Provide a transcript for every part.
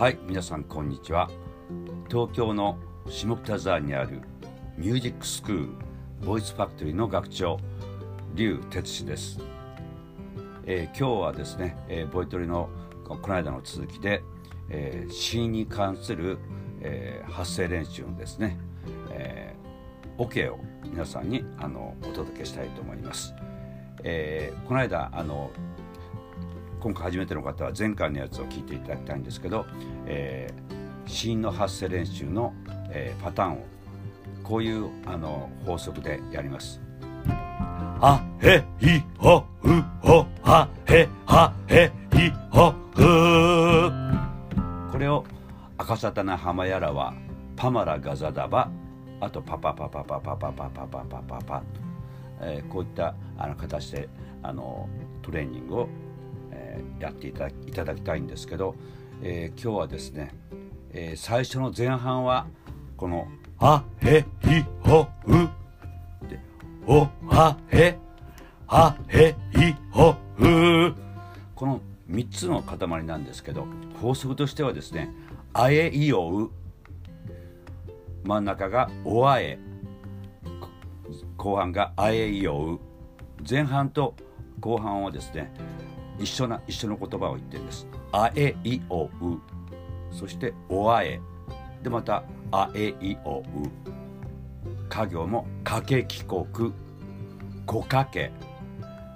はい皆さんこんにちは。東京の下北沢にあるミュージックスクールボイスファクトリーの学長劉哲司です、えー、今日はですね、えー、ボイトリのこの間の続きで、えー、死因に関する、えー、発声練習のですね、えー、OK を皆さんにあのお届けしたいと思います、えー、この間あの今回初めての方は前回のやつを聞いていただきたいんですけど、えー、死因の発声練習の、えー、パターンをこういうあの法則でやります。あへいほうほはへはへいほふこれを赤沙汰な浜やらはパマラガザダバあとパパパパパパパパパパパパパ、えー、こういったあの形であのトレーニングをえー、やっていただいただきたいんですけど、えー、今日はですね、えー、最初の前半はこの「あへいほう」で「おはへあへいほう」この3つの塊なんですけど法則としてはですね「あえいおう」真ん中が「おあえ」後半が「あえいおう」前半と後半はですね一緒な一緒の言葉を言ってるんです。あえいおう。そしておあえ。でまたあえいおう。家業もかけ帰国。こかけ。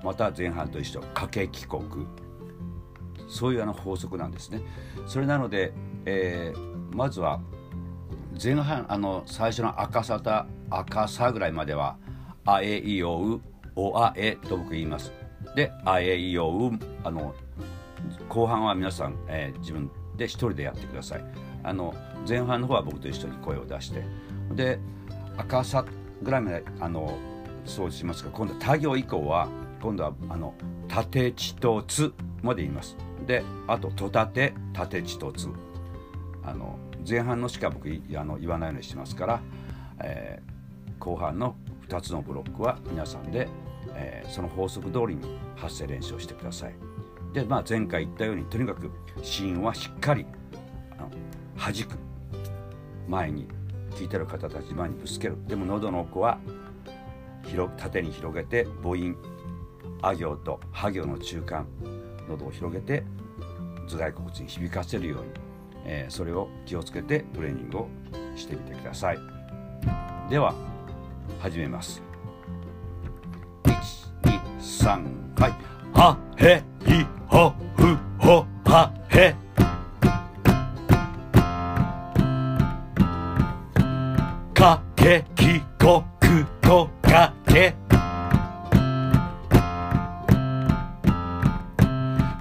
また前半と一緒。かけ帰国。そういうあの法則なんですね。それなので、えー、まずは前半あの最初の赤さた赤さぐらいまではあえいおうおあえと僕言います。であえいおうあの後半は皆さん、えー、自分で一人でやってください。あの前半の方は僕と一緒に声を出して。で赤さぐらいまであのそうしますが今度は他行以降は今度はあの縦地とつまで言います。であととたて縦地とつあの前半のしか僕あの言わないようにしてますから、えー、後半の2つのブロックは皆さんでえー、その法則通りに発声練習をしてください。で、まあ、前回言ったようにとにかく芯はしっかりあの弾く。前に聞いてる方たち前にぶつける。でも喉の奥は広縦に広げて母音あ行とは行の中間喉を広げて頭蓋骨に響かせるように、えー、それを気をつけてトレーニングをしてみてください。では始めます。さん。はへいほふほはへ。かけきこくこかけ。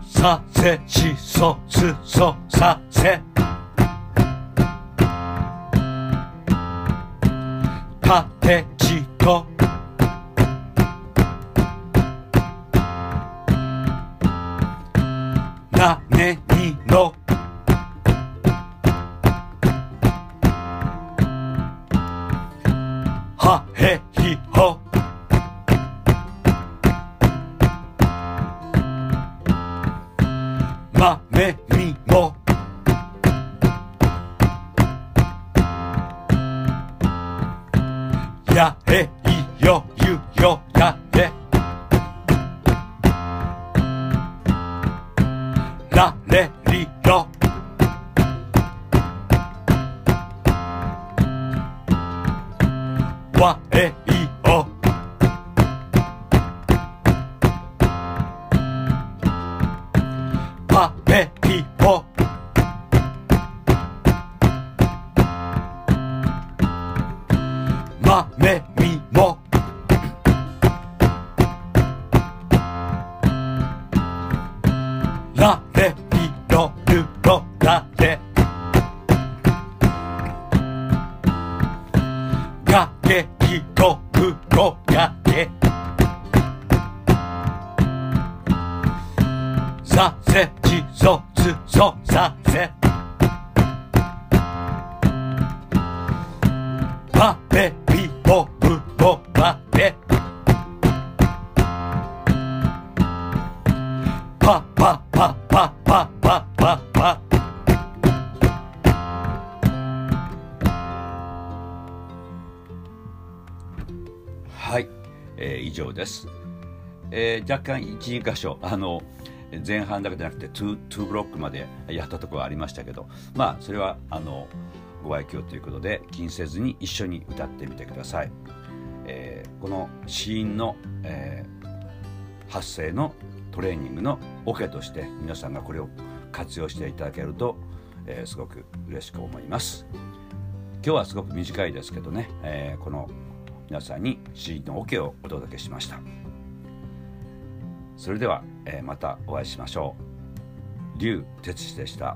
させしそすそさせ。たてちとはへひほ。まめみも。やへいよ。galeria. Wa e er i o. Pa pe er pi po. Ma me mi. ゲキコフコガゲさせちそつそさせ。パペピポプポパペ。パパパパパパパパ。はい。えー以上です、えー若干12箇所。あの前半だけじゃなくて 2, 2ブロックまでやったところがありましたけど。まあそれはあのご愛嬌ということで気にせずに一緒に歌ってみてください、えーこの死因の、えー発声のトレーニングのオケとして皆さんがこれを活用していただけると、えーすごく嬉しく思います。今日はすごく短いですけどね、えーこの皆さんに死因のオケをお届けしましたそれでは、えーまたお会いしましょう龍哲司でした。